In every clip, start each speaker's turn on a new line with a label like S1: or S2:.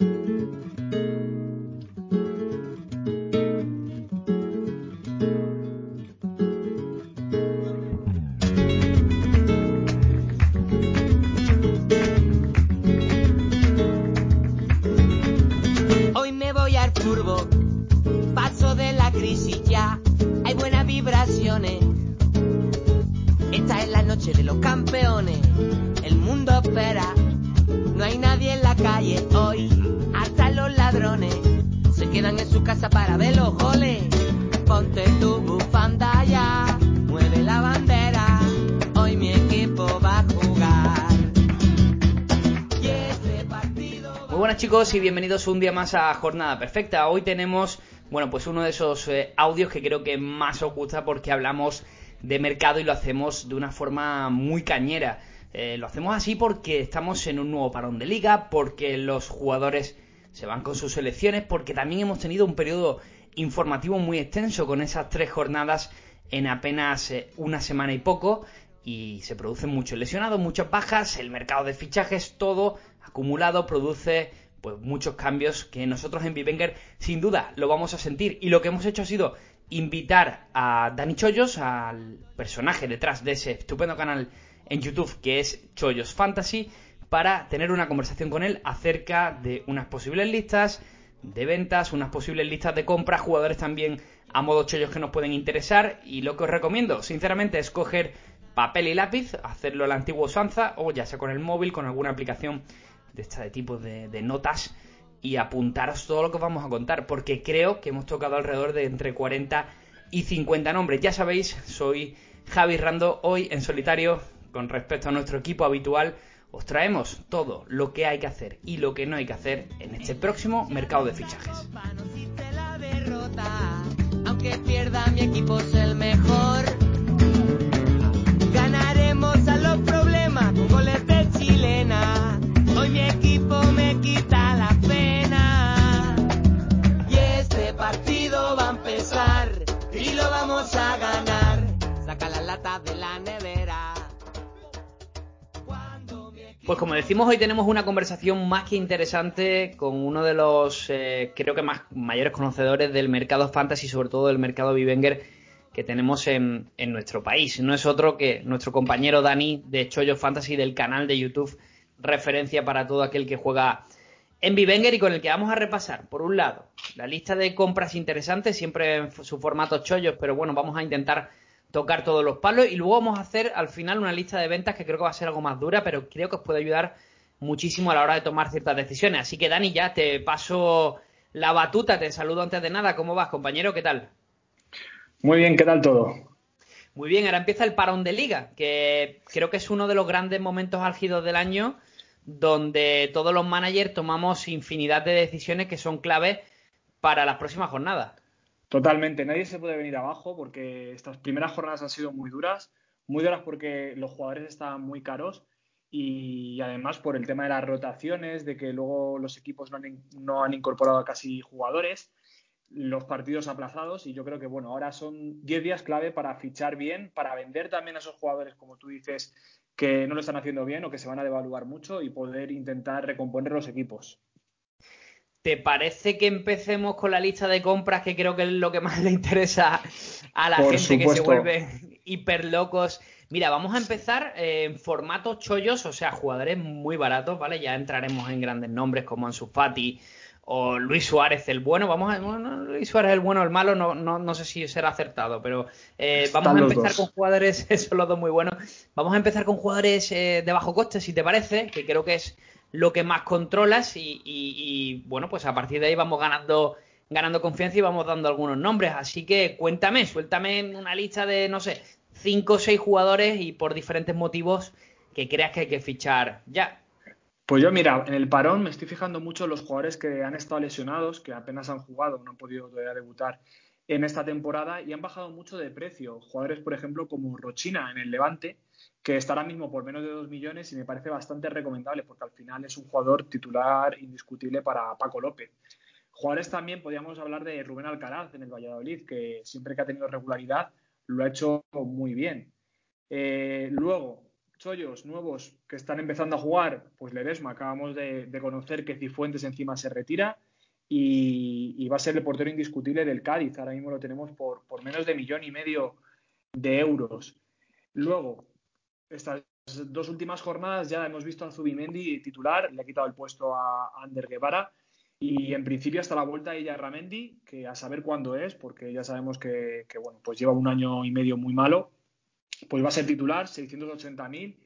S1: うん。Para ver los goles. Ponte tu bufanda mueve la bandera, hoy mi equipo va a jugar. Y este partido
S2: Muy buenas chicos y bienvenidos un día más a Jornada Perfecta. Hoy tenemos, bueno, pues uno de esos eh, audios que creo que más os gusta porque hablamos de mercado y lo hacemos de una forma muy cañera. Eh, lo hacemos así porque estamos en un nuevo parón de liga, porque los jugadores se van con sus selecciones, porque también hemos tenido un periodo informativo muy extenso con esas tres jornadas en apenas eh, una semana y poco y se producen muchos lesionados, muchas bajas, el mercado de fichajes, todo acumulado produce pues muchos cambios que nosotros en Vivenger sin duda lo vamos a sentir. Y lo que hemos hecho ha sido invitar a Dani Chollos, al personaje detrás de ese estupendo canal en YouTube que es Chollos Fantasy, para tener una conversación con él acerca de unas posibles listas de ventas, unas posibles listas de compras, jugadores también a modo chollos que nos pueden interesar y lo que os recomiendo, sinceramente, es coger papel y lápiz, hacerlo a la antigua usanza o ya sea con el móvil, con alguna aplicación de esta de tipo de, de notas y apuntaros todo lo que os vamos a contar, porque creo que hemos tocado alrededor de entre 40 y 50 nombres. Ya sabéis, soy Javi Rando, hoy en solitario, con respecto a nuestro equipo habitual, os traemos todo lo que hay que hacer y lo que no hay que hacer en este próximo mercado de fichajes. Pues como decimos, hoy tenemos una conversación más que interesante con uno de los, eh, creo que más mayores conocedores del mercado fantasy, sobre todo del mercado Vivenger que tenemos en, en nuestro país. No es otro que nuestro compañero Dani de Chollo Fantasy del canal de YouTube, referencia para todo aquel que juega en Vivenger y con el que vamos a repasar, por un lado, la lista de compras interesantes, siempre en su formato chollos, pero bueno, vamos a intentar tocar todos los palos y luego vamos a hacer al final una lista de ventas que creo que va a ser algo más dura, pero creo que os puede ayudar muchísimo a la hora de tomar ciertas decisiones. Así que Dani, ya te paso la batuta, te saludo antes de nada. ¿Cómo vas, compañero? ¿Qué tal?
S3: Muy bien, ¿qué tal todo?
S2: Muy bien, ahora empieza el parón de liga, que creo que es uno de los grandes momentos álgidos del año donde todos los managers tomamos infinidad de decisiones que son claves para las próximas jornadas.
S3: Totalmente, nadie se puede venir abajo porque estas primeras jornadas han sido muy duras, muy duras porque los jugadores estaban muy caros y además por el tema de las rotaciones, de que luego los equipos no han, no han incorporado a casi jugadores, los partidos aplazados y yo creo que bueno, ahora son 10 días clave para fichar bien, para vender también a esos jugadores, como tú dices, que no lo están haciendo bien o que se van a devaluar mucho y poder intentar recomponer los equipos.
S2: ¿Te parece que empecemos con la lista de compras, que creo que es lo que más le interesa a la
S3: Por
S2: gente que se vuelve hiper locos? Mira, vamos a empezar eh, en formato chollos, o sea, jugadores muy baratos, ¿vale? Ya entraremos en grandes nombres como Ansu Fati o Luis Suárez el bueno. Vamos a, bueno, Luis Suárez el bueno o el malo, no, no, no sé si será acertado, pero eh, vamos a empezar con jugadores, son los dos muy buenos. Vamos a empezar con jugadores eh, de bajo coste, si te parece, que creo que es lo que más controlas y, bueno, pues a partir de ahí vamos ganando ganando confianza y vamos dando algunos nombres. Así que cuéntame, suéltame una lista de, no sé, cinco o seis jugadores y por diferentes motivos que creas que hay que fichar ya.
S3: Pues yo, mira, en el parón me estoy fijando mucho en los jugadores que han estado lesionados, que apenas han jugado, no han podido todavía debutar en esta temporada y han bajado mucho de precio. Jugadores, por ejemplo, como Rochina en el Levante, que está ahora mismo por menos de 2 millones y me parece bastante recomendable porque al final es un jugador titular indiscutible para Paco López. Jugadores también, podríamos hablar de Rubén Alcaraz en el Valladolid, que siempre que ha tenido regularidad lo ha hecho muy bien. Eh, luego, chollos nuevos que están empezando a jugar, pues Ledesma, acabamos de, conocer que Cifuentes encima se retira y, va a ser el portero indiscutible del Cádiz. Ahora mismo lo tenemos por, menos de millón y medio de euros. Luego, estas dos últimas jornadas ya hemos visto a Zubimendi titular, le ha quitado el puesto a Ander Guevara y en principio hasta la vuelta de Ramendi, que a saber cuándo es, porque ya sabemos que, que, bueno, pues lleva un año y medio muy malo pues va a ser titular, 680.000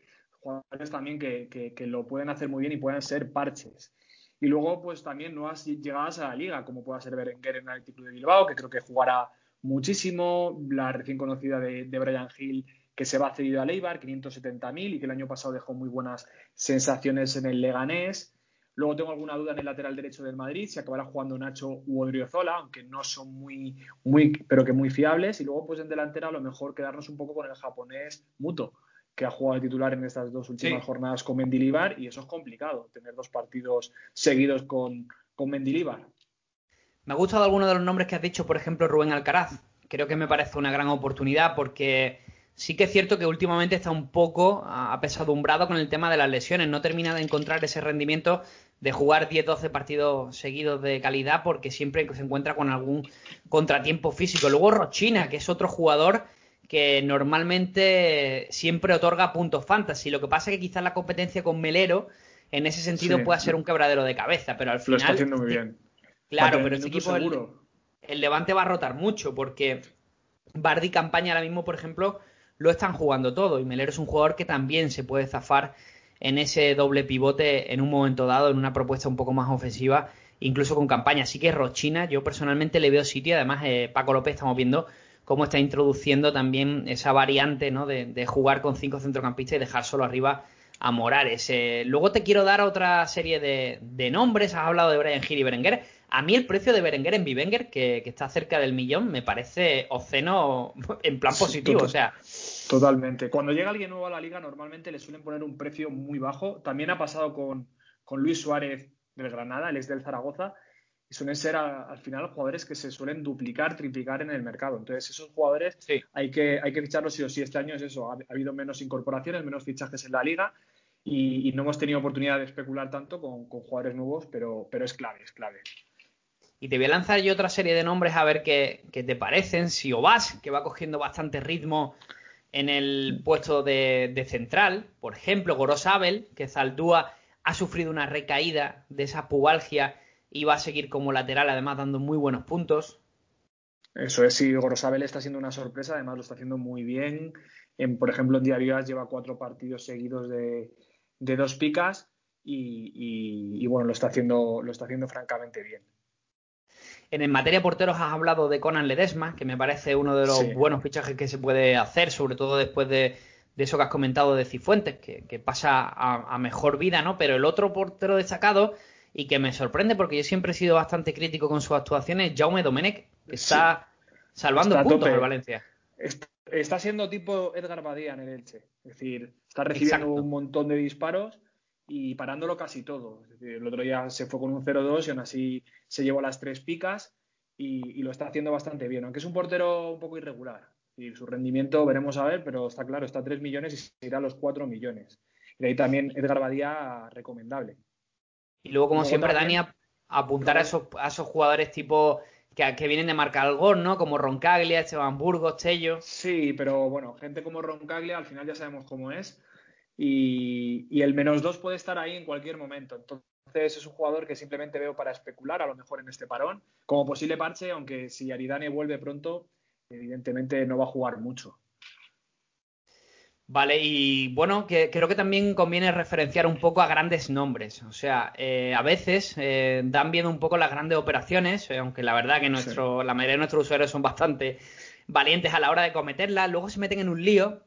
S3: jugadores también que, lo pueden hacer muy bien y pueden ser parches. Y luego, pues también nuevas llegadas a la liga, como pueda ser Berenguer en el título de Bilbao, que creo que jugará muchísimo, la recién conocida de, Brian Hill, que se va a cedido a Leibar, 570.000 y que el año pasado dejó muy buenas sensaciones en el Leganés. Luego tengo alguna duda en el lateral derecho del Madrid, si acabará jugando Nacho u Odriozola, aunque no son muy, muy, pero que muy fiables. Y luego, pues en delantera, a lo mejor quedarnos un poco con el japonés Muto, que ha jugado de titular en estas dos últimas jornadas con Mendilibar, y eso es complicado, tener dos partidos seguidos con, con Mendilibar.
S2: Me ha gustado alguno de los nombres que has dicho, por ejemplo, Rubén Alcaraz. Creo que me parece una gran oportunidad porque sí que es cierto que últimamente está un poco apesadumbrado con el tema de las lesiones. No termina de encontrar ese rendimiento de jugar 10-12 partidos seguidos de calidad porque siempre se encuentra con algún contratiempo físico. Luego Rochina, que es otro jugador que normalmente siempre otorga puntos fantasy. Lo que pasa es que quizás la competencia con Melero en ese sentido pueda ser un quebradero de cabeza, pero al final...
S3: Lo está haciendo muy bien.
S2: Claro, pero este equipo... El, el Levante va a rotar mucho porque Bardi Campaña ahora mismo, por ejemplo, lo están jugando todo. Y Melero es un jugador que también se puede zafar en ese doble pivote en un momento dado, en una propuesta un poco más ofensiva, incluso con campaña. Así que Rochina, yo personalmente le veo sitio. Además, eh, Paco López estamos viendo cómo está introduciendo también esa variante ¿no? de, jugar con cinco centrocampistas y dejar solo arriba a Morales. Eh, luego te quiero dar otra serie de, nombres. Has hablado de Brian Hill y Berenguer. A mí el precio de Berenguer en Bivenger, que, que está cerca del millón, me parece oceno en plan positivo. O sea,
S3: Totalmente. Cuando llega alguien nuevo a la liga, normalmente le suelen poner un precio muy bajo. También ha pasado con, Luis Suárez del Granada, él es del Zaragoza, y suelen ser al final jugadores que se suelen duplicar, triplicar en el mercado. Entonces, esos jugadores hay, que, hay que ficharlos sí o sí. Este año es eso, ha, habido menos incorporaciones, menos fichajes en la liga y, no hemos tenido oportunidad de especular tanto con, jugadores nuevos, pero, pero es clave, es clave.
S2: Y te voy a lanzar yo otra serie de nombres a ver qué, qué te parecen. Si Obas, que va cogiendo bastante ritmo en el puesto de, central, por ejemplo, Gorosabel, que Zaldúa ha sufrido una recaída de esa pubalgia y va a seguir como lateral, además dando muy buenos puntos.
S3: Eso es, sí, Gorosabel está siendo una sorpresa, además lo está haciendo muy bien. En, por ejemplo, en Diarias lleva cuatro partidos seguidos de, dos picas y, y, bueno, lo está haciendo, lo está haciendo francamente bien.
S2: En, materia de porteros has hablado de Conan Ledesma, que me parece uno de los buenos fichajes que se puede hacer, sobre todo después de, eso que has comentado de Cifuentes, que, pasa a, mejor vida, ¿no? Pero el otro portero destacado y que me sorprende porque yo siempre he sido bastante crítico con sus actuaciones, Jaume Domenech, que está salvando puntos en Valencia.
S3: Está, siendo tipo Edgar Badía en el Elche, es decir, está recibiendo un montón de disparos y parándolo casi todo. el otro día se fue con un 0-2 y aún así se llevó las tres picas y, lo está haciendo bastante bien, aunque es un portero un poco irregular. Y su rendimiento veremos a ver, pero está claro, está a 3 millones y se irá a los 4 millones. Y de ahí también Edgar Badía recomendable.
S2: Y luego, como siempre, Dani, apuntar a esos, a esos jugadores tipo que, que, vienen de marcar el gol, ¿no? Como Roncaglia, Esteban Burgos, Tello.
S3: Sí, pero bueno, gente como Roncaglia al final ya sabemos cómo es y, el menos dos puede estar ahí en cualquier momento. Entonces es un jugador que simplemente veo para especular, a lo mejor en este parón, como posible parche, aunque si Aridane vuelve pronto, evidentemente no va a jugar mucho.
S2: Vale, y bueno, que, creo que también conviene referenciar un poco a grandes nombres. O sea, eh, a veces eh, dan bien un poco las grandes operaciones, eh, aunque la verdad que nuestro, la mayoría de nuestros usuarios son bastante valientes a la hora de cometerlas, luego se meten en un lío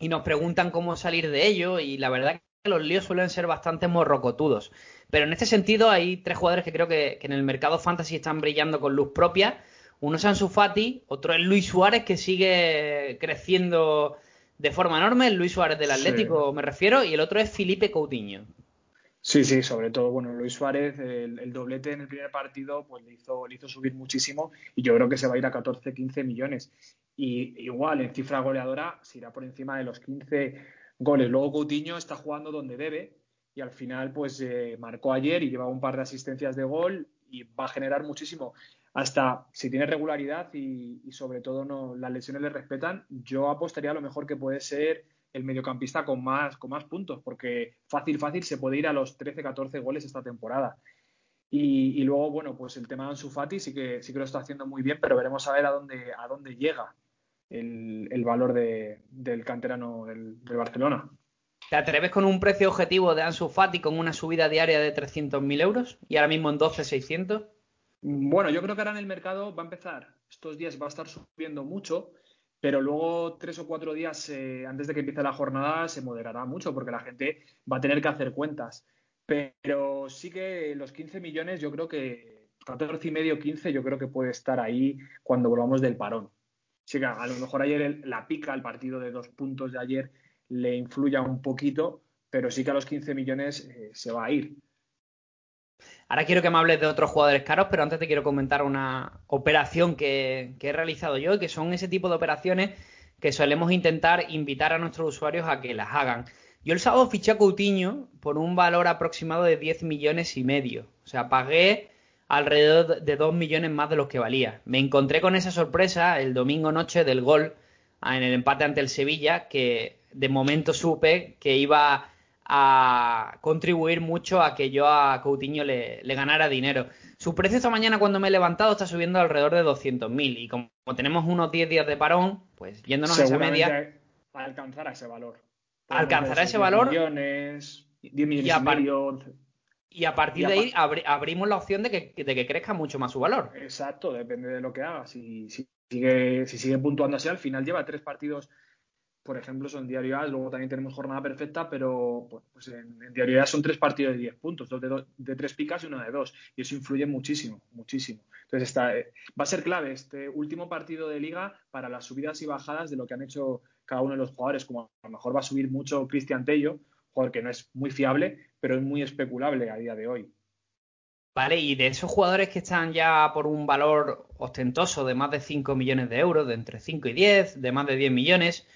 S2: y nos preguntan cómo salir de ello y la verdad los líos suelen ser bastante morrocotudos. Pero en este sentido hay tres jugadores que creo que, en el mercado fantasy están brillando con luz propia. Uno es Ansu Fati, otro es Luis Suárez, que sigue creciendo de forma enorme, Luis Suárez del Atlético me refiero, y el otro es Felipe Coutinho.
S3: Sí, sí, sobre todo, bueno, Luis Suárez, el, doblete en el primer partido, pues le hizo, le hizo subir muchísimo y yo creo que se va a ir a 14, 15 millones. Y igual, en cifra goleadora, se irá por encima de los 15 goles. Luego Coutinho está jugando donde debe y al final, pues eh, marcó ayer y lleva un par de asistencias de gol y va a generar muchísimo. Hasta si tiene regularidad y, sobre todo no, las lesiones le respetan, yo apostaría a lo mejor que puede ser el mediocampista con más, con más puntos, porque fácil, fácil se puede ir a los 13, 14 goles esta temporada. Y, luego, bueno, pues el tema de Ansu Fati sí que, sí que lo está haciendo muy bien, pero veremos a ver a dónde, a dónde llega el, valor del canterano del, Barcelona.
S2: ¿Te atreves con un precio objetivo de Ansu Fati con una subida diaria de 300.000 euros y ahora mismo en 12.600?
S3: Bueno, yo creo que ahora en el mercado va a empezar, estos días va a estar subiendo mucho pero luego tres o cuatro días eh, antes de que empiece la jornada se moderará mucho porque la gente va a tener que hacer cuentas. Pero sí que los 15 millones, yo creo que 14 y medio, 15, yo creo que puede estar ahí cuando volvamos del parón. Sí que a lo mejor ayer la pica, el partido de dos puntos de ayer, le influya un poquito, pero sí que a los 15 millones eh, se va a ir.
S2: Ahora quiero que me hables de otros jugadores caros, pero antes te quiero comentar una operación que, he realizado yo, que son ese tipo de operaciones que solemos intentar invitar a nuestros usuarios a que las hagan. Yo el sábado fiché a Coutinho por un valor aproximado de 10 millones y medio. O sea, pagué alrededor de 2 millones más de los que valía. Me encontré con esa sorpresa el domingo noche del gol en el empate ante el Sevilla, que de momento supe que iba a contribuir mucho a que yo a Coutinho le, ganara dinero. Su precio esta mañana cuando me he levantado está subiendo alrededor de 200.000 y como, tenemos unos 10 días de parón, pues yéndonos a esa media...
S3: Alcanzará ese valor.
S2: Alcanzará ese valor.
S3: Millones, 10 millones y, a
S2: y a partir de ahí abrimos la opción de que, de que crezca mucho más su valor.
S3: Exacto, depende de lo que haga. Si, sigue, si sigue puntuando así, al final lleva tres partidos por ejemplo, son diario A, luego también tenemos jornada perfecta, pero pues en, diario A son tres partidos de 10 puntos, dos de, tres picas y uno de dos, y eso influye muchísimo, muchísimo. Entonces está, eh, va a ser clave este último partido de liga para las subidas y bajadas de lo que han hecho cada uno de los jugadores, como a lo mejor va a subir mucho Cristian Tello, jugador que no es muy fiable, pero es muy especulable a día de hoy.
S2: Vale, y de esos jugadores que están ya por un valor ostentoso de más de 5 millones de euros, de entre 5 y 10, de más de 10 millones,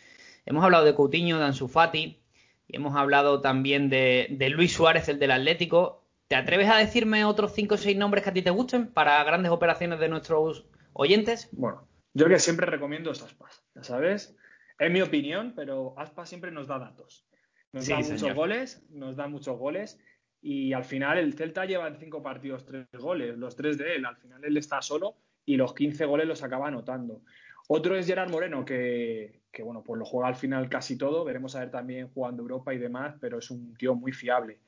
S2: Hemos hablado de Coutinho, de Ansu Fati, y hemos hablado también de, Luis Suárez, el del Atlético. ¿Te atreves a decirme otros cinco o seis nombres que a ti te gusten para grandes operaciones de nuestros oyentes?
S3: Bueno, yo que siempre recomiendo Aspas, ya sabes. Es mi opinión, pero Aspas siempre nos da datos. Nos da muchos goles, nos da muchos goles. Y al final el Celta lleva en cinco partidos tres goles, los tres de él. Al final él está solo y los 15 goles los acaba anotando. Otro es Gerard Moreno, que, bueno, pues lo juega al final casi todo. Veremos a ver también jugando Europa y demás, pero es un tío muy fiable.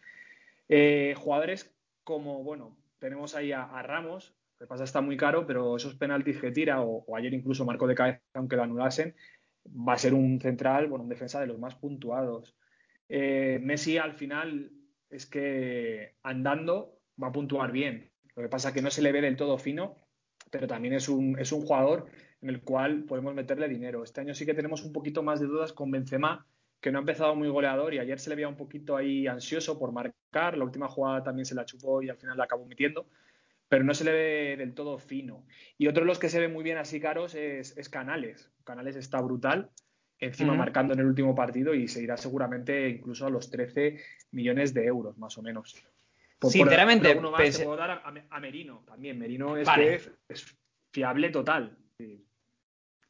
S3: Eh, jugadores como, bueno, tenemos ahí a, Ramos, que pasa está muy caro, pero esos penaltis que tira, o, ayer incluso marcó de cabeza aunque lo anulasen, va a ser un central, bueno, un defensa de los más puntuados. Eh, Messi al final es que andando va a puntuar bien. Lo que pasa es que no se le ve del todo fino, pero también es un, es un jugador en el cual podemos meterle dinero. Este año sí que tenemos un poquito más de dudas con Benzema, que no ha empezado muy goleador y ayer se le veía un poquito ahí ansioso por marcar. La última jugada también se la chupó y al final la acabó metiendo, pero no se le ve del todo fino. Y otro de los que se ve muy bien así caros es, Canales. Canales está brutal, encima marcando en el último partido y se irá seguramente incluso a los 13 millones de euros, más o menos.
S2: Sinceramente,
S3: uno más puedo dar a, Merino también. Merino es, es fiable total.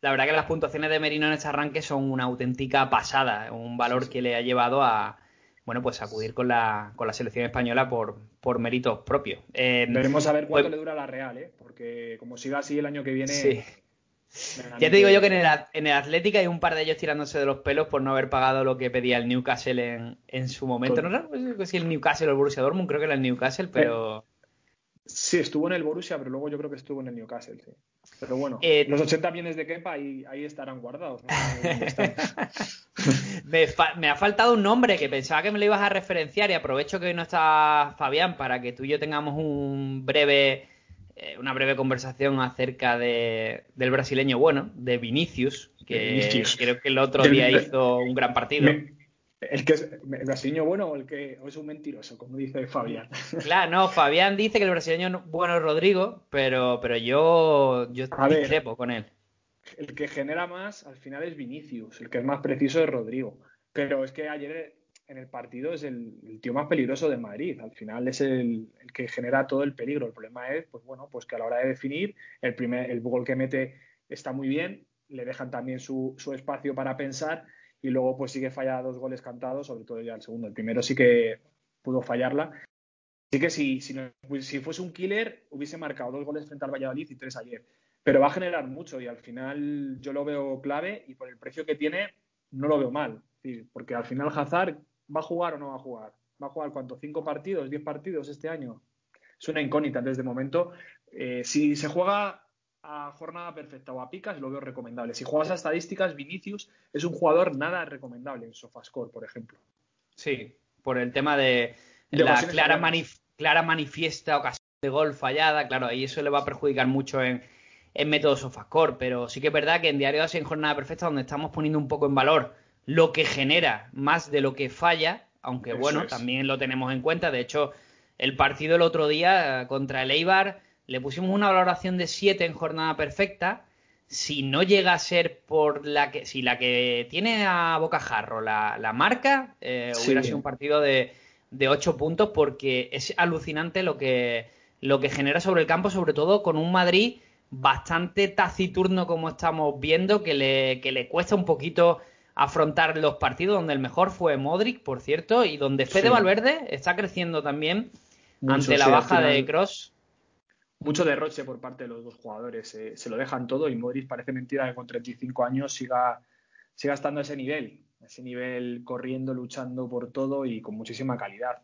S2: La verdad que las puntuaciones de Merino en este arranque son una auténtica pasada, un valor que le ha llevado a bueno pues acudir con la, con la selección española por, por méritos propios.
S3: Eh, Veremos a ver cuánto pues le dura la Real, ¿eh? porque como siga así el año que viene. Sí.
S2: Ya te digo yo que en el, en el Atlético hay un par de ellos tirándose de los pelos por no haber pagado lo que pedía el Newcastle en, en su momento. No sé si el Newcastle o el Borussia Dortmund, creo que era el Newcastle, pero.
S3: Sí, estuvo en el Borussia, pero luego yo creo que estuvo en el Newcastle, sí. Pero bueno,
S2: Eh,
S3: los 80 millones de Kepa ahí, ahí estarán guardados.
S2: me, fa- me ha faltado un nombre que pensaba que me lo ibas a referenciar y aprovecho que hoy no está Fabián para que tú y yo tengamos un breve, eh, una breve conversación acerca de, del brasileño bueno, de Vinicius, que
S3: De Vinicius.
S2: creo que el otro día hizo un gran partido.
S3: Me- el que es el brasileño bueno o el que o es un mentiroso, como dice Fabián.
S2: Claro, no, Fabián dice que el brasileño no- bueno es Rodrigo, pero, pero yo, yo discrepo con él.
S3: El que genera más al final es Vinicius, el que es más preciso es Rodrigo. Pero es que ayer en el partido es el, el tío más peligroso de Madrid. Al final es el, el que genera todo el peligro. El problema es, pues bueno, pues que a la hora de definir, el primer, el gol que mete está muy bien, le dejan también su, su espacio para pensar y luego pues sí que falla dos goles cantados, sobre todo ya el segundo. El primero sí que pudo fallarla. Así que si, pues si fuese un killer, hubiese marcado dos goles frente al Valladolid y tres ayer. Pero va a generar mucho y al final yo lo veo clave y por el precio que tiene no lo veo mal. Porque al final Hazard va a jugar o no va a jugar. ¿Va a jugar cuánto? ¿Cinco partidos? ¿Diez partidos este año? Es una incógnita desde el momento. Eh, si se juega a jornada perfecta o a picas, lo veo recomendable. Si juegas a estadísticas, Vinicius es un jugador nada recomendable en Sofascore, por ejemplo.
S2: Sí, por el tema de
S3: De
S2: la clara, manif- clara manifiesta ocasión de gol fallada, claro, ahí eso le va a perjudicar mucho en, en método Sofascore, pero sí que es verdad que en Diario Así en Jornada Perfecta, donde estamos poniendo un poco en valor lo que genera más de lo que falla, aunque
S3: Eso
S2: bueno,
S3: es.
S2: también lo tenemos en cuenta, de hecho, el partido el otro día contra el Eibar le pusimos una valoración de 7 en Jornada Perfecta, si no llega a ser por la que, si la que tiene a Bocajarro la, la marca, eh,
S3: Sí.
S2: hubiera sido un partido de, de 8 puntos porque es alucinante lo que, lo que genera sobre el campo, sobre todo con un Madrid bastante taciturno como estamos viendo, que le, que le cuesta un poquito afrontar los partidos, donde el mejor fue Modric, por cierto, y donde Fede
S3: Sí.
S2: Valverde está creciendo también
S3: Mucho,
S2: ante la
S3: sí,
S2: baja de Cross.
S3: Mucho derroche por parte de los dos jugadores. eh, se lo dejan todo y Modric parece mentira que con 35 años siga, siga estando a ese nivel. Ese nivel corriendo, luchando por todo y con muchísima calidad.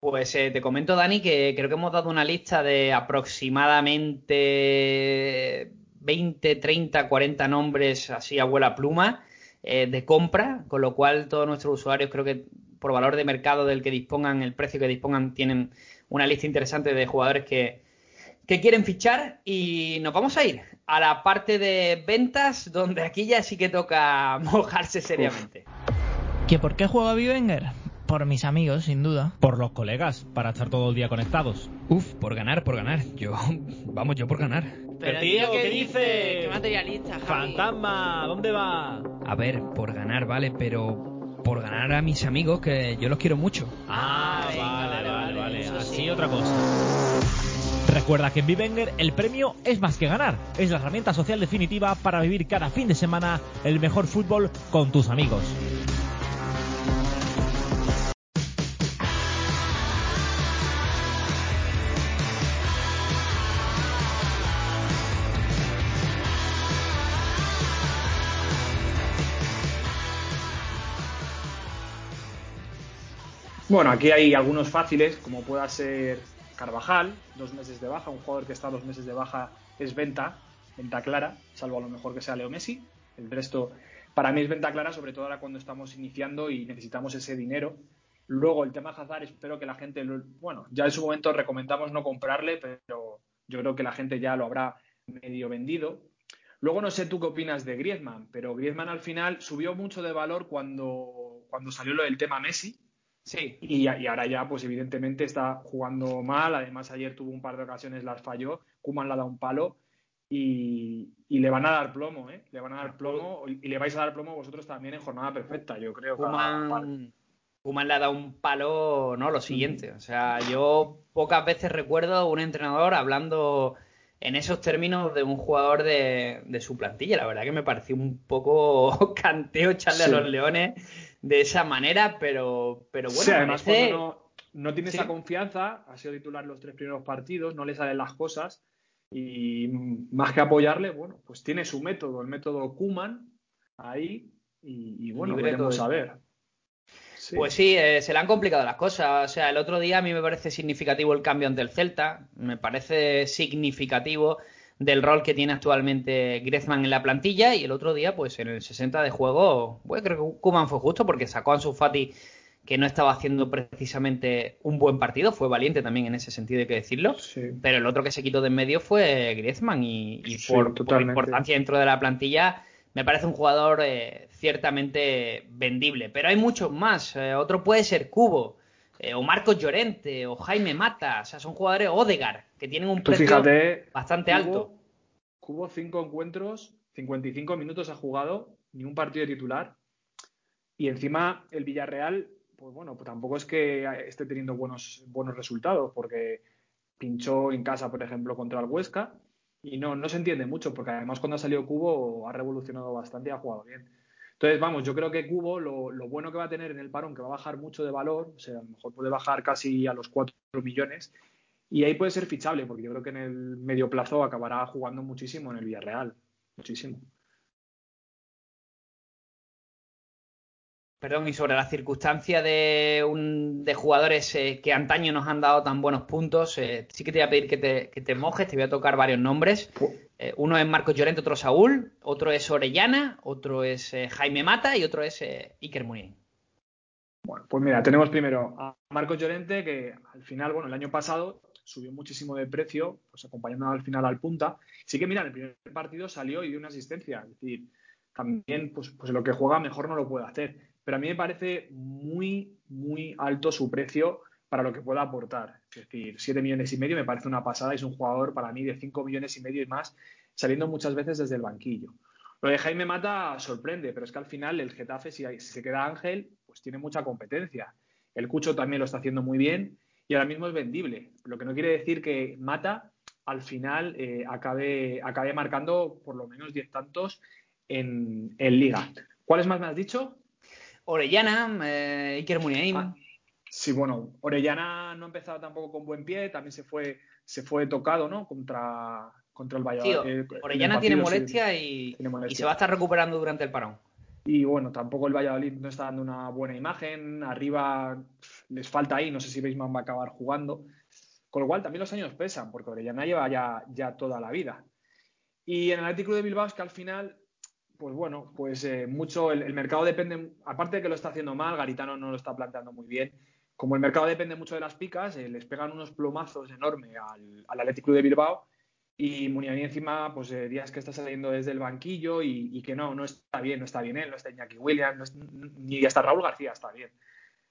S2: Pues eh, te comento, Dani, que creo que hemos dado una lista de aproximadamente 20, 30, 40 nombres así a vuela pluma eh, de compra, con lo cual todos nuestros usuarios creo que por valor de mercado del que dispongan, el precio que dispongan, tienen una lista interesante de jugadores que, que quieren fichar y nos vamos a ir a la parte de ventas, donde aquí ya sí que toca mojarse seriamente.
S4: ¿Que por qué juega Bivenger? Por mis amigos, sin duda.
S5: Por los colegas, para estar todo el día conectados.
S2: Uf, por ganar, por ganar. Yo, vamos, yo por ganar.
S5: Pero, tío, ¿qué dice?
S4: ¿Qué materialista, Javi?
S5: Fantasma, ¿dónde va?
S2: A ver, por ganar, vale, pero por ganar a mis amigos, que yo los quiero mucho.
S5: Ah,
S4: venga,
S5: vale,
S4: vale,
S5: vale, Así
S4: sí.
S5: otra cosa. Recuerda que en Vivenger el premio es más que ganar. Es la herramienta social definitiva para vivir cada fin de semana el mejor fútbol con tus amigos.
S3: Bueno, aquí hay algunos fáciles, como pueda ser Carvajal, dos meses de baja. Un jugador que está dos meses de baja es venta, venta clara, salvo a lo mejor que sea Leo Messi. El resto, para mí es venta clara, sobre todo ahora cuando estamos iniciando y necesitamos ese dinero. Luego, el tema Hazard, espero que la gente, lo- bueno, ya en su momento recomendamos no comprarle, pero yo creo que la gente ya lo habrá medio vendido. Luego no sé tú qué opinas de Griezmann, pero Griezmann al final subió mucho de valor cuando, cuando salió lo del tema Messi.
S2: Sí.
S3: Y, y ahora ya, pues evidentemente está jugando mal. Además, ayer tuvo un par de ocasiones, las falló. Kuman le ha dado un palo y, y le van a dar plomo, ¿eh? Le van a dar plomo y le vais a dar plomo vosotros también en jornada perfecta, yo creo.
S2: Kuman, Koeman le ha dado un palo, no, lo siguiente. O sea, yo pocas veces recuerdo a un entrenador hablando en esos términos de un jugador de, de su plantilla. La verdad que me pareció un poco canteo echarle
S3: Sí.
S2: a los leones de esa manera, pero, pero bueno,
S3: sí, además
S2: parece-
S3: cuando no, no tiene
S2: Sí.
S3: esa confianza, ha sido titular los tres primeros partidos, no le salen las cosas y más que apoyarle, bueno, pues tiene su método, el método Kuman ahí y, y bueno, veremos a ver.
S2: Pues sí, eh, se le han complicado las cosas. O sea, el otro día a mí me parece significativo el cambio ante el Celta. Me parece significativo del rol que tiene actualmente Griezmann en la plantilla. Y el otro día, pues en el 60 de juego, pues creo que Kuman fue justo porque sacó a Ansu Fati que no estaba haciendo precisamente un buen partido, fue valiente también en ese sentido, hay que decirlo, pero el otro que se quitó de en medio fue Griezmann y, por, importancia dentro de la plantilla me parece un jugador eh, ciertamente vendible, pero hay muchos más, eh, otro puede ser Cubo, eh, o Marcos Llorente, o Jaime Mata, o sea, son jugadores Odegar, que tienen un precio bastante alto.
S3: Cubo cinco encuentros, 55 minutos ha jugado, ni un partido de titular, y encima el Villarreal pues bueno, pues tampoco es que esté teniendo buenos, buenos resultados, porque pinchó en casa, por ejemplo, contra el Huesca, y no, no se entiende mucho, porque además cuando ha salido Cubo ha revolucionado bastante y ha jugado bien. Entonces, vamos, yo creo que Cubo lo, lo, bueno que va a tener en el parón, que va a bajar mucho de valor, o sea, a lo mejor puede bajar casi a los 4 millones, y ahí puede ser fichable, porque yo creo que en el medio plazo acabará jugando muchísimo en el Villarreal, muchísimo.
S2: Perdón, y sobre la circunstancia de, un, de jugadores eh, que antaño nos han dado tan buenos puntos, eh, sí que te voy a pedir que te, que te, mojes, te voy a tocar varios nombres. Eh, uno es Marcos Llorente, otro Saúl, otro es Orellana, otro es Jaime Mata y otro es Iker Muniain.
S3: Bueno, pues mira, tenemos primero a Marcos Llorente, que al final, bueno, el año pasado subió muchísimo de precio, pues acompañando al final al punta. Sí que mira, en el primer partido salió y dio una asistencia, es decir, también pues, pues lo que juega mejor no lo puede hacer pero a mí me parece muy, muy alto su precio para lo que pueda aportar. Es decir, 7 millones y medio me parece una pasada. Es un jugador para mí de 5 millones y medio y más, saliendo muchas veces desde el banquillo. Lo de Jaime Mata sorprende, pero es que al final el Getafe, si, se queda Ángel, pues tiene mucha competencia. El Cucho también lo está haciendo muy bien y ahora mismo es vendible. Lo que no quiere decir que Mata al final eh, acabe, acabe marcando por lo menos 10 tantos en, en Liga. ¿Cuáles más me has dicho?
S2: Orellana, eh, Iker Muniain. Ah,
S3: sí, bueno, Orellana no ha empezado tampoco con buen pie, también se fue, se fue tocado, ¿no? Contra, contra el Valladolid.
S2: Sí, Orellana tiene, molestia y, se va a estar recuperando durante el parón.
S3: Y bueno, tampoco el Valladolid no está dando una buena imagen. Arriba les falta ahí, no sé si Beisman va a acabar jugando. Con lo cual también los años pesan, porque Orellana lleva ya, ya toda la vida. Y en el artículo de Bilbao es que al final pues bueno, pues eh, mucho el, mercado depende, aparte de que lo está haciendo mal, Garitano no lo está planteando muy bien. Como el mercado depende mucho de las picas, eh, les pegan unos plomazos enormes al, al Atlético de Bilbao y Muniani encima, pues eh, días que está saliendo desde el banquillo y, que no, no está bien, no está bien él, no está Iñaki Williams, ni hasta Raúl García está bien.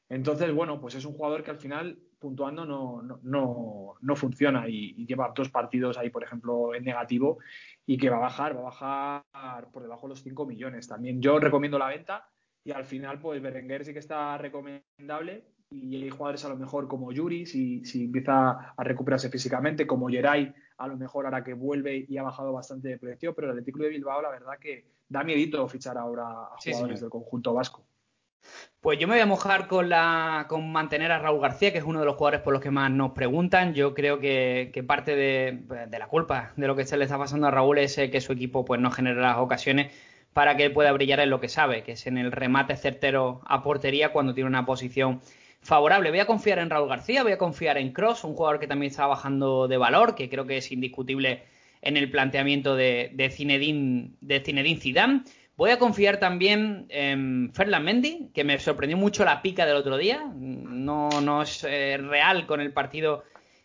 S3: Entonces, bueno, pues es un jugador que al final, puntuando, no, no, no, funciona y, lleva dos partidos ahí, por ejemplo, en negativo y que va a bajar, va a bajar por debajo de los 5 millones. También yo recomiendo la venta y al final, pues Berenguer sí que está recomendable y hay jugadores a lo mejor como Yuri, si, si empieza a recuperarse físicamente, como Geray, a lo mejor ahora que vuelve y ha bajado bastante de precio, pero el Atlético de Bilbao, la verdad que da miedito fichar ahora a jugadores del conjunto vasco.
S2: Pues yo me voy a mojar con, la, con mantener a Raúl García, que es uno de los jugadores por los que más nos preguntan. Yo creo que, parte de, la culpa de lo que se le está pasando a Raúl es eh, que su equipo pues, no genera las ocasiones para que él pueda brillar en lo que sabe, que es en el remate certero a portería cuando tiene una posición favorable. Voy a confiar en Raúl García, voy a confiar en Cross, un jugador que también está bajando de valor, que creo que es indiscutible en el planteamiento de, de Zinedine, de Zinedine Zidane. Voy a confiar también en Ferland Mendy, que me sorprendió mucho la pica del otro día. No, es eh, real con el partido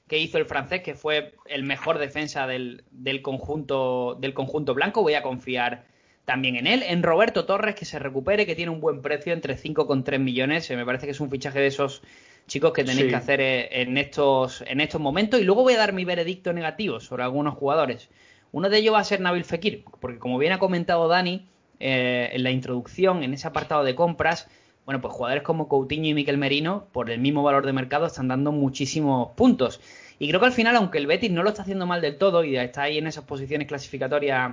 S2: que hizo el francés, que fue el mejor defensa del, conjunto, del conjunto blanco. Voy a confiar también en él. En Roberto Torres, que se recupere, que tiene un buen precio, entre 5,3 millones. Eh, me parece que es un fichaje de esos chicos que tenéis que hacer eh, en estos, en estos momentos. Y luego voy a dar mi veredicto negativo sobre algunos jugadores. Uno de ellos va a ser Nabil Fekir, porque como bien ha comentado Dani, eh, en la introducción, en ese apartado de compras, bueno, pues jugadores como Coutinho y Miquel Merino, por el mismo valor de mercado, están dando muchísimos puntos. Y creo que al final, aunque el Betis no lo está haciendo mal del todo y está ahí en esas posiciones clasificatorias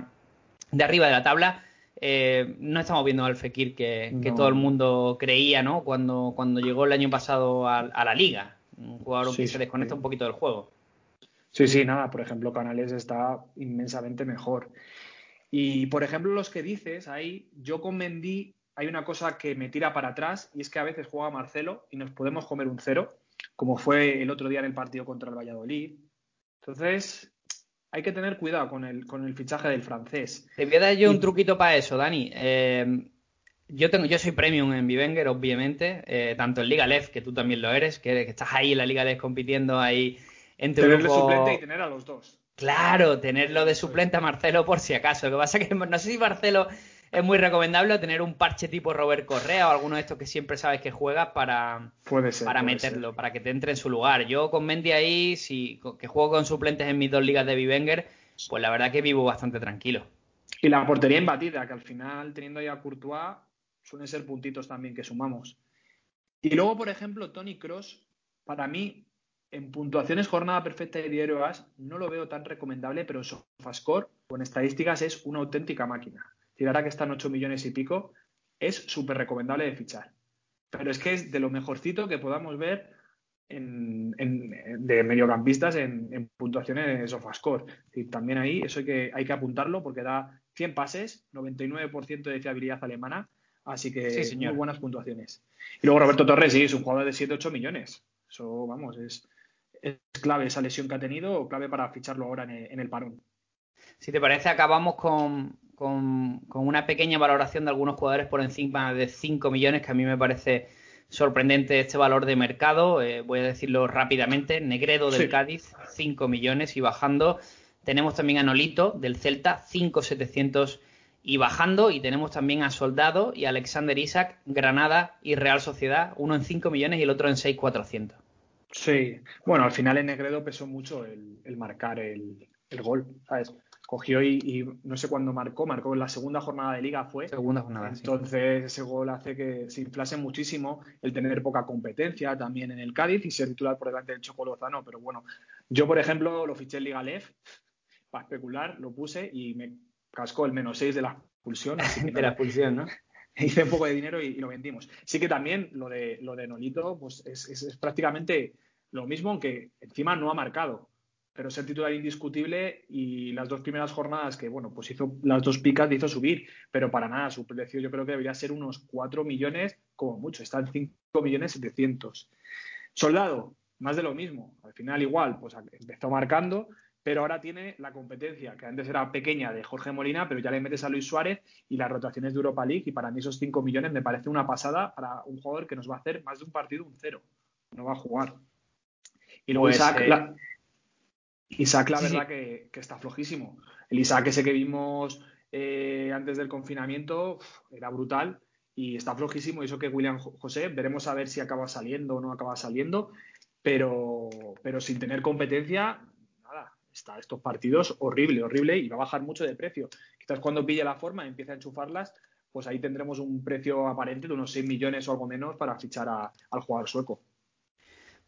S2: de arriba de la tabla, eh, no estamos viendo al Fekir que, todo el mundo creía, ¿no? Cuando, cuando llegó el año pasado a, la liga. Un jugador que se desconecta un poquito del juego.
S3: Sí, sí, nada. Por ejemplo, Canales está inmensamente mejor. Y, por ejemplo, los que dices ahí, yo con Mendy hay una cosa que me tira para atrás y es que a veces juega Marcelo y nos podemos comer un cero, como fue el otro día en el partido contra el Valladolid. Entonces, hay que tener cuidado con el, con el fichaje del francés.
S2: Te voy a dar yo un truquito para eso, Dani. Eh, yo tengo, yo soy premium en Vivenger, obviamente, eh, tanto en Liga Lef, que tú también lo eres, que, estás ahí en la Liga Lef compitiendo ahí entre
S3: Tenerle suplente y tener a los dos.
S2: Claro, tenerlo de suplente a Marcelo por si acaso. Lo que pasa es que no sé si Marcelo es muy recomendable tener un parche tipo Robert Correa o alguno de estos que siempre sabes que juegas para, para meterlo, para que te entre en su lugar. Yo con Mendy ahí, si, que juego con suplentes en mis dos ligas de Vivenger, pues la verdad que vivo bastante tranquilo.
S3: Y la portería imbatida, que al final, teniendo ya a Courtois, suelen ser puntitos también que sumamos. Y luego, por ejemplo, Tony Cross, para mí, en puntuaciones jornada perfecta y diario as, no lo veo tan recomendable, pero Sofascore, con estadísticas, es una auténtica máquina y ahora que están 8 millones y pico, es súper recomendable de fichar. Pero es que es de lo mejorcito que podamos ver de mediocampistas en, puntuaciones Sofascore. Y también ahí eso hay que, hay que apuntarlo porque da 100 pases, 99% de fiabilidad alemana, así que muy buenas puntuaciones. Y luego Roberto Torres, sí, es un jugador de 7-8 millones. Eso, vamos, es, clave esa lesión que ha tenido, clave para ficharlo ahora en el parón.
S2: Si te parece, acabamos con, con, una pequeña valoración de algunos jugadores por encima de 5 millones, que a mí me parece sorprendente este valor de mercado. Eh, voy a decirlo rápidamente. Negredo del Cádiz, 5 millones y bajando. Tenemos también a Nolito del Celta, 5,700 y bajando. Y tenemos también a Soldado y Alexander Isaac, Granada y Real Sociedad, uno en 5 millones y el otro en 6,400.
S3: Sí, bueno, al final en Negredo pesó mucho el, marcar el, el, gol, ¿sabes? Cogió y, no sé cuándo marcó, marcó en la segunda jornada de liga fue.
S2: Segunda jornada.
S3: Entonces ese gol hace que se inflase muchísimo el tener poca competencia también en el Cádiz y ser titular por delante del Choco Lozano. Pero bueno, yo por ejemplo lo fiché en Liga Lef para especular, lo puse y me cascó el menos 6 de la expulsión.
S2: de la expulsión, ¿no?
S3: Hice un poco de dinero y, lo vendimos. Sí que también lo de, lo de Nolito pues es, es prácticamente lo mismo, aunque encima no ha marcado pero es el titular indiscutible y las dos primeras jornadas que, bueno, pues hizo las dos picas le hizo subir, pero para nada, su precio yo creo que debería ser unos 4 millones como mucho, está en 5 millones 700. Soldado, más de lo mismo, al final igual, pues empezó marcando, pero ahora tiene la competencia, que antes era pequeña de Jorge Molina, pero ya le metes a Luis Suárez y las rotaciones de Europa League, y para mí esos 5 millones me parece una pasada para un jugador que nos va a hacer más de un partido un cero, no va a jugar. Y luego pues, Isaac, eh, Isaac, la verdad Que, está flojísimo. El Isaac ese que vimos eh, antes del confinamiento era brutal y está flojísimo. Y eso que William José, veremos a ver si acaba saliendo o no acaba saliendo, pero, pero sin tener competencia, nada, está estos partidos horrible, horrible y va a bajar mucho de precio. Quizás cuando pille la forma y empiece a enchufarlas, pues ahí tendremos un precio aparente de unos 6 millones o algo menos para fichar al jugador sueco.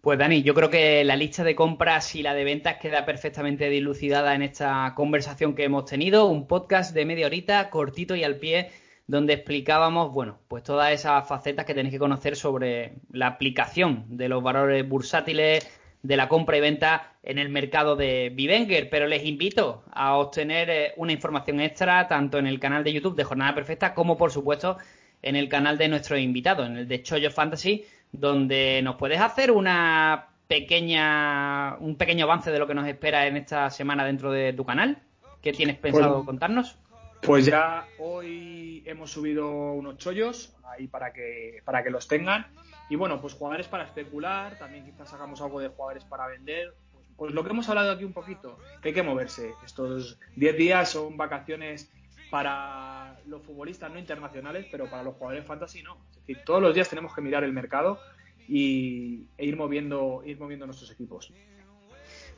S2: Pues Dani, yo creo que la lista de compras y la de ventas queda perfectamente dilucidada en esta conversación que hemos tenido, un podcast de media horita, cortito y al pie, donde explicábamos, bueno, pues todas esas facetas que tenéis que conocer sobre la aplicación de los valores bursátiles, de la compra y venta en el mercado de Vivenger, pero les invito a obtener eh, una información extra tanto en el canal de YouTube de Jornada Perfecta como por supuesto en el canal de nuestro invitado, en el de Chollo Fantasy, donde nos puedes hacer una pequeña, un pequeño avance de lo que nos espera en esta semana dentro de tu canal. ¿Qué tienes pensado
S3: pues,
S2: contarnos?
S3: Pues ya hoy hemos subido unos chollos ahí para que, para que los tengan. Y bueno, pues jugadores para especular, también quizás hagamos algo de jugadores para vender. Pues, pues lo que hemos hablado aquí un poquito, que hay que moverse. Estos 10 días son vacaciones para los futbolistas no internacionales, pero para los jugadores fantasy no. Es decir, todos los días tenemos que mirar el mercado y, e ir moviendo, ir moviendo nuestros equipos.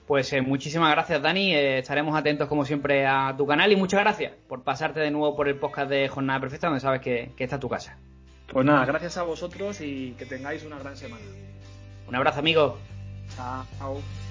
S2: Pues eh, muchísimas gracias, Dani. Eh, estaremos atentos, como siempre, a tu canal y muchas gracias por pasarte de nuevo por el podcast de Jornada Perfecta, donde sabes que, que está tu casa.
S3: Pues nada, gracias a vosotros y que tengáis una gran semana.
S2: Un abrazo, amigo.
S3: Chao.